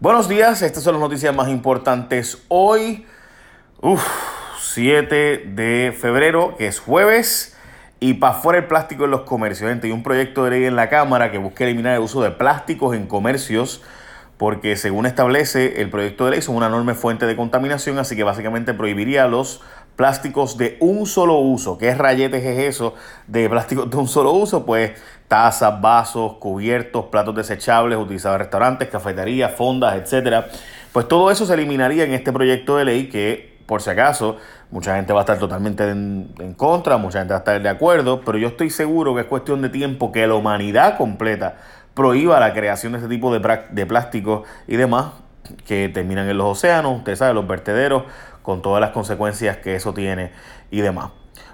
Buenos días, estas son las noticias más importantes hoy, uf, 7 de febrero, que es jueves, y para fuera el plástico en los comercios. Gente, hay un proyecto de ley en la Cámara que busca eliminar el uso de plásticos en comercios, porque según establece el proyecto de ley son una enorme fuente de contaminación, así que básicamente prohibiría los plásticos de un solo uso. ¿Qué rayetes es eso de plásticos de un solo uso? Pues tazas, vasos, cubiertos, platos desechables utilizados en restaurantes, cafeterías, fondas, etcétera. Pues todo eso se eliminaría en este proyecto de ley que, por si acaso, mucha gente va a estar totalmente en, en, contra, mucha gente va a estar de acuerdo, pero yo estoy seguro que es cuestión de tiempo que la humanidad completa prohíba la creación de este tipo de plásticos y demás que terminan en los océanos, usted sabe, los vertederos, con todas las consecuencias que eso tiene y demás.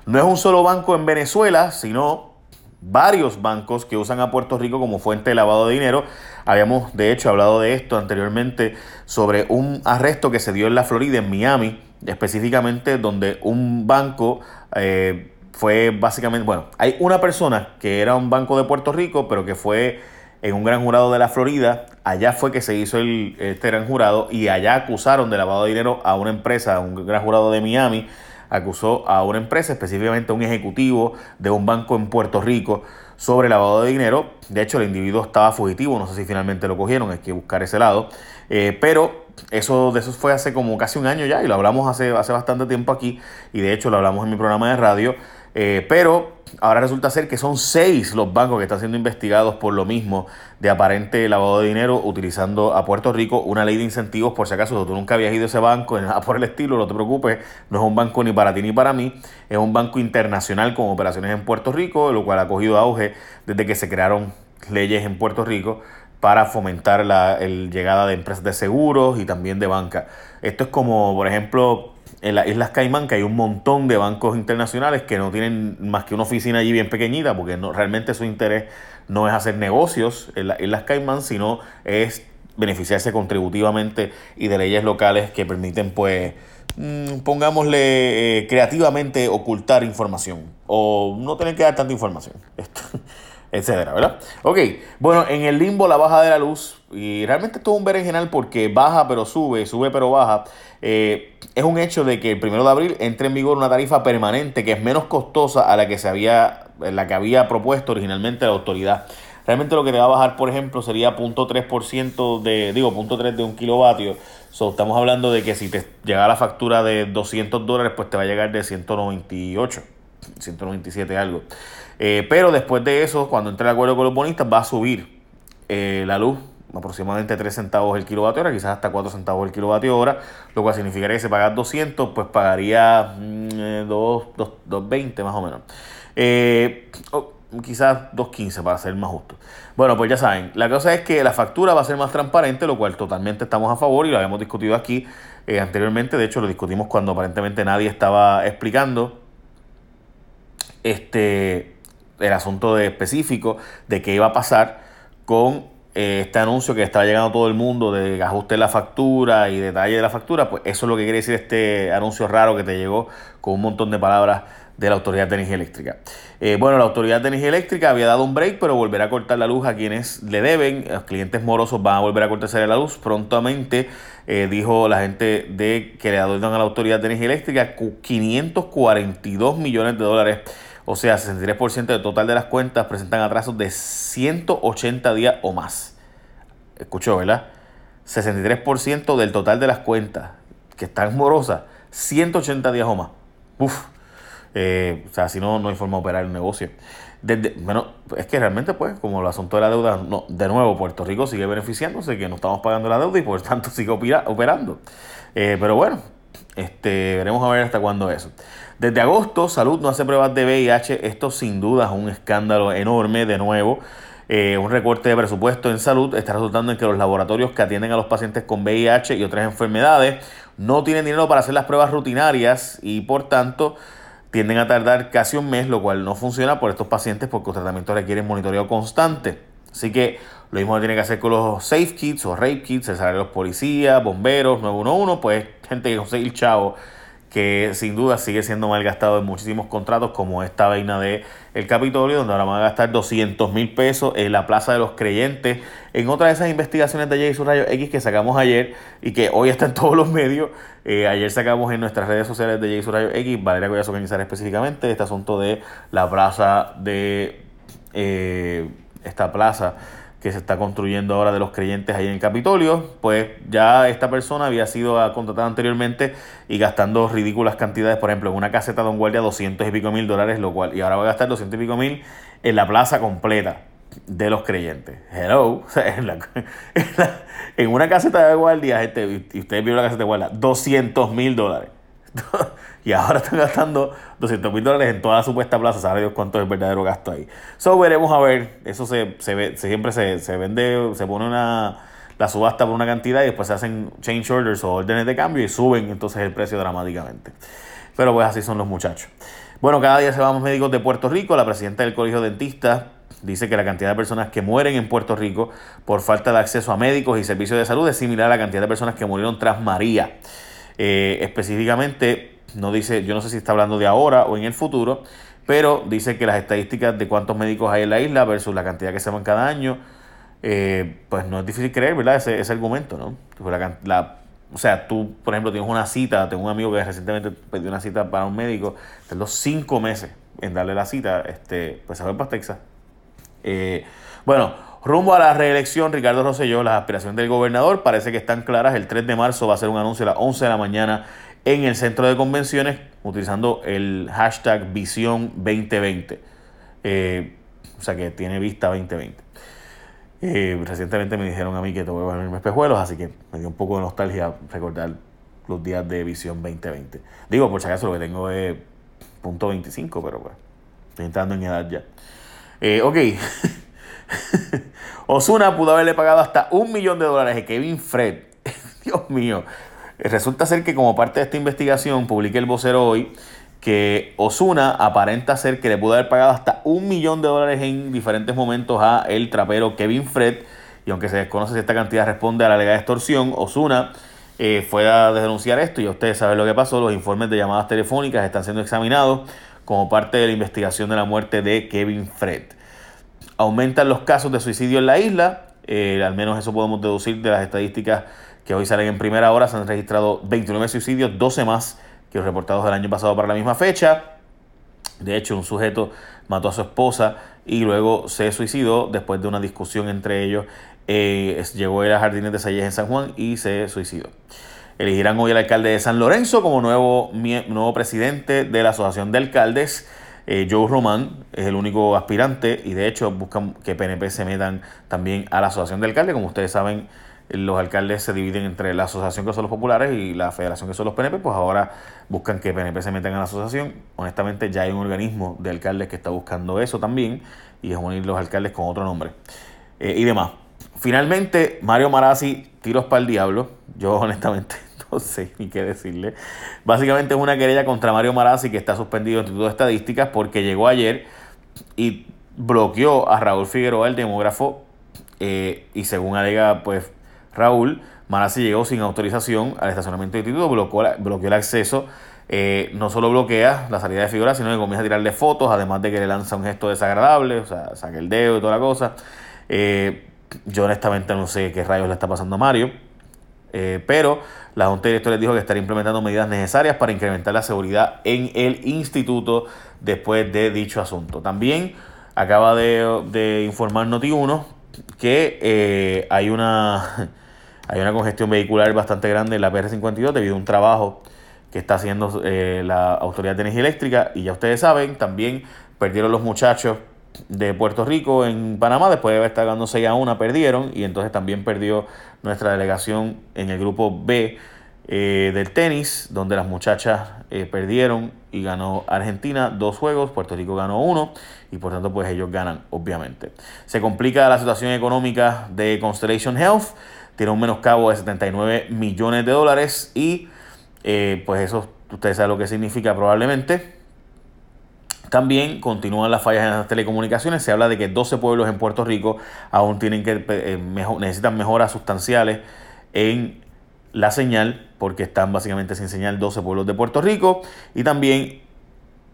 No es un solo banco en Venezuela, sino varios bancos que usan a Puerto Rico como fuente de lavado de dinero. Habíamos de hecho hablado de esto anteriormente sobre un arresto que se dio en la Florida, en Miami, específicamente donde un banco eh, fue básicamente, bueno, hay una persona que era un banco de Puerto Rico, pero que fue en un gran jurado de la Florida. Allá fue que se hizo el, este gran jurado y allá acusaron de lavado de dinero a una empresa, un gran jurado de Miami acusó a una empresa, específicamente a un ejecutivo de un banco en Puerto Rico, sobre lavado de dinero. De hecho, el individuo estaba fugitivo, no sé si finalmente lo cogieron, hay que buscar ese lado. Eh, pero eso de eso fue hace como casi un año ya y lo hablamos hace, hace bastante tiempo aquí y de hecho lo hablamos en mi programa de radio. Eh, pero ahora resulta ser que son seis los bancos que están siendo investigados por lo mismo de aparente lavado de dinero utilizando a Puerto Rico una ley de incentivos por si acaso tú nunca habías ido a ese banco, nada por el estilo, no te preocupes, no es un banco ni para ti ni para mí, es un banco internacional con operaciones en Puerto Rico, lo cual ha cogido auge desde que se crearon leyes en Puerto Rico para fomentar la llegada de empresas de seguros y también de banca. Esto es como, por ejemplo, en las Islas Caimán, que hay un montón de bancos internacionales que no tienen más que una oficina allí bien pequeñita, porque no, realmente su interés no es hacer negocios en las Islas Caimán, sino es beneficiarse contributivamente y de leyes locales que permiten, pues, mm, pongámosle eh, creativamente ocultar información o no tener que dar tanta información. etcétera, ¿verdad? Ok, bueno, en el limbo la baja de la luz, y realmente esto es un berenjenal porque baja pero sube, sube pero baja, eh, es un hecho de que el primero de abril entre en vigor una tarifa permanente que es menos costosa a la que se había, la que había propuesto originalmente la autoridad. Realmente lo que te va a bajar, por ejemplo, sería 0.3% de, digo, 0.3 de un kilovatio. So, estamos hablando de que si te llega la factura de 200 dólares, pues te va a llegar de 198, 197 algo. Eh, pero después de eso, cuando entre el acuerdo con los bonistas, va a subir eh, la luz aproximadamente 3 centavos el kilovatio hora, quizás hasta 4 centavos el kilovatio hora, lo cual significaría que si pagas 200, pues pagaría 2, 2.20 más o menos. Eh, quizás 2.15 para ser más justo. Bueno, pues ya saben, la cosa es que la factura va a ser más transparente, lo cual totalmente estamos a favor y lo habíamos discutido aquí anteriormente. De hecho, lo discutimos cuando aparentemente nadie estaba explicando este el asunto de específico de qué iba a pasar con eh, este anuncio que estaba llegando a todo el mundo de ajuste de la factura y detalle de la factura, pues eso es lo que quiere decir este anuncio raro que te llegó con un montón de palabras de la Autoridad de Energía Eléctrica. Eh, bueno, la Autoridad de Energía Eléctrica había dado un break, pero volverá a cortar la luz a quienes le deben. Los clientes morosos van a volver a cortarse la luz prontamente, eh, dijo la gente de que le adornan a la Autoridad de Energía Eléctrica 542 millones de dólares o sea, 63% del total de las cuentas presentan atrasos de 180 días o más. Escuchó, ¿verdad? 63% del total de las cuentas que están morosas, 180 días o más. Uf. Eh, o sea, si no, no hay forma de operar el negocio. bueno, es que realmente, pues, como el asunto de la deuda, no, de nuevo, Puerto Rico sigue beneficiándose, que no estamos pagando la deuda y por tanto sigue operando. Eh, pero bueno, este, veremos a ver hasta cuándo eso. Desde agosto, Salud no hace pruebas de VIH. Esto sin duda es un escándalo enorme de nuevo. Eh, un recorte de presupuesto en salud está resultando en que los laboratorios que atienden a los pacientes con VIH y otras enfermedades no tienen dinero para hacer las pruebas rutinarias y por tanto tienden a tardar casi un mes, lo cual no funciona por estos pacientes porque los tratamientos requieren monitoreo constante. Así que lo mismo tiene que hacer con los safe kits o rape kits, el salario de los policías, bomberos, 911, pues gente que conseguir chavo que sin duda sigue siendo mal gastado en muchísimos contratos, como esta vaina de el Capitolio, donde ahora van a gastar 200 mil pesos en la Plaza de los Creyentes, en otra de esas investigaciones de J. Rayo X que sacamos ayer y que hoy está en todos los medios. Eh, ayer sacamos en nuestras redes sociales de J. Rayo X, Valeria Collazo organizar específicamente este asunto de la plaza de eh, esta plaza que se está construyendo ahora de los creyentes ahí en el Capitolio, pues ya esta persona había sido contratada anteriormente y gastando ridículas cantidades, por ejemplo, en una caseta de un guardia 200 y pico mil dólares, lo cual, y ahora va a gastar 200 y pico mil en la plaza completa de los creyentes. Hello, en, una caseta de guardia, este, y ustedes vieron la caseta de guardia, 200 mil dólares. y ahora están gastando 200 mil dólares en toda la supuesta plaza. Sabe Dios cuánto es el verdadero gasto ahí. So veremos a ver. Eso se, se ve, siempre se, se vende, se pone una la subasta por una cantidad y después se hacen change orders o órdenes de cambio y suben entonces el precio dramáticamente. Pero pues así son los muchachos. Bueno, cada día se van más médicos de Puerto Rico. La presidenta del Colegio de Dentistas dice que la cantidad de personas que mueren en Puerto Rico por falta de acceso a médicos y servicios de salud es similar a la cantidad de personas que murieron tras María. Eh, específicamente, no dice, yo no sé si está hablando de ahora o en el futuro, pero dice que las estadísticas de cuántos médicos hay en la isla versus la cantidad que se van cada año, eh, pues no es difícil creer, ¿verdad? Ese, ese argumento, ¿no? La, o sea, tú, por ejemplo, tienes una cita, tengo un amigo que recientemente pidió una cita para un médico, tardó cinco meses en darle la cita, este, pues se fue para Texas. Eh, bueno, Rumbo a la reelección, Ricardo Rosselló, las aspiraciones del gobernador parece que están claras. El 3 de marzo va a ser un anuncio a las 11 de la mañana en el centro de convenciones utilizando el hashtag Visión 2020. Eh, o sea que tiene vista 2020. Eh, recientemente me dijeron a mí que tengo que ponerme espejuelos, así que me dio un poco de nostalgia recordar los días de Visión 2020. Digo, por si acaso lo que tengo es punto 25, pero pues estoy entrando en edad ya. Eh, ok. Osuna pudo haberle pagado hasta un millón de dólares a Kevin Fred. Dios mío. Resulta ser que como parte de esta investigación, publiqué el vocero hoy, que Osuna aparenta ser que le pudo haber pagado hasta un millón de dólares en diferentes momentos a el trapero Kevin Fred. Y aunque se desconoce si esta cantidad responde a la legal extorsión, Osuna eh, fue a denunciar esto y ustedes saben lo que pasó. Los informes de llamadas telefónicas están siendo examinados como parte de la investigación de la muerte de Kevin Fred aumentan los casos de suicidio en la isla, eh, al menos eso podemos deducir de las estadísticas que hoy salen en primera hora, se han registrado 29 suicidios, 12 más que los reportados del año pasado para la misma fecha. De hecho, un sujeto mató a su esposa y luego se suicidó después de una discusión entre ellos. Eh, llegó a ir a Jardines de Salles en San Juan y se suicidó. Elegirán hoy al alcalde de San Lorenzo como nuevo, nuevo presidente de la Asociación de Alcaldes. Eh, Joe Román es el único aspirante y de hecho buscan que PNP se metan también a la asociación de alcaldes. Como ustedes saben, los alcaldes se dividen entre la asociación que son los populares y la federación que son los PNP, pues ahora buscan que PNP se metan a la asociación. Honestamente ya hay un organismo de alcaldes que está buscando eso también y es unir los alcaldes con otro nombre eh, y demás. Finalmente, Mario Marazzi, tiros para el diablo. Yo honestamente no sé ni qué decirle. Básicamente es una querella contra Mario Marazzi que está suspendido en Instituto de Estadísticas porque llegó ayer y bloqueó a Raúl Figueroa, el demógrafo, eh, y según alega pues Raúl, Marazzi llegó sin autorización al estacionamiento del instituto, bloqueó, bloqueó el acceso. Eh, no solo bloquea la salida de Figueroa, sino que comienza a tirarle fotos, además de que le lanza un gesto desagradable, o sea, saca el dedo y toda la cosa. Eh, yo honestamente no sé qué rayos le está pasando a Mario. Eh, pero la Junta de Directores dijo que estaría implementando medidas necesarias para incrementar la seguridad en el instituto después de dicho asunto. También acaba de, informar Noti1 que eh, hay, una, hay una congestión vehicular bastante grande en la PR52 debido a un trabajo que está haciendo eh, la Autoridad de Energía Eléctrica y ya ustedes saben, también perdieron los muchachos de Puerto Rico en Panamá, después de haber estado ganando 6 a 1, perdieron y entonces también perdió nuestra delegación en el grupo B eh, del tenis, donde las muchachas eh, perdieron y ganó Argentina dos juegos, Puerto Rico ganó uno y por tanto pues ellos ganan, obviamente. Se complica la situación económica de Constellation Health, tiene un menoscabo de 79 millones de dólares y eh, pues eso ustedes saben lo que significa probablemente también continúan las fallas en las telecomunicaciones. Se habla de que 12 pueblos en Puerto Rico aún tienen que, eh, necesitan mejoras sustanciales en la señal porque están básicamente sin señal 12 pueblos de Puerto Rico y también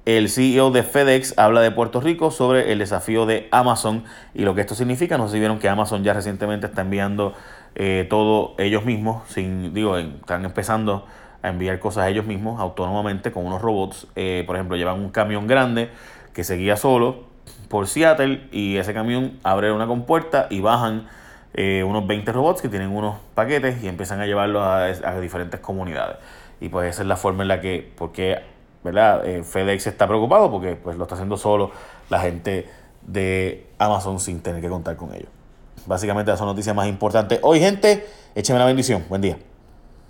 el CEO de FedEx habla de Puerto Rico sobre el desafío de Amazon y lo que esto significa. No sé si vieron que Amazon ya recientemente está enviando eh, todo ellos mismos, sin, digo, están empezando a enviar cosas ellos mismos autónomamente con unos robots. Eh, por ejemplo, llevan un camión grande que se guía solo por Seattle y ese camión abre una compuerta y bajan eh, unos 20 robots que tienen unos paquetes y empiezan a llevarlos a, diferentes comunidades. Y pues esa es la forma en la que, porque ¿verdad? Eh, FedEx está preocupado porque pues lo está haciendo solo la gente de Amazon sin tener que contar con ellos. Básicamente esa son noticias más importantes. Hoy gente, écheme la bendición. Buen día.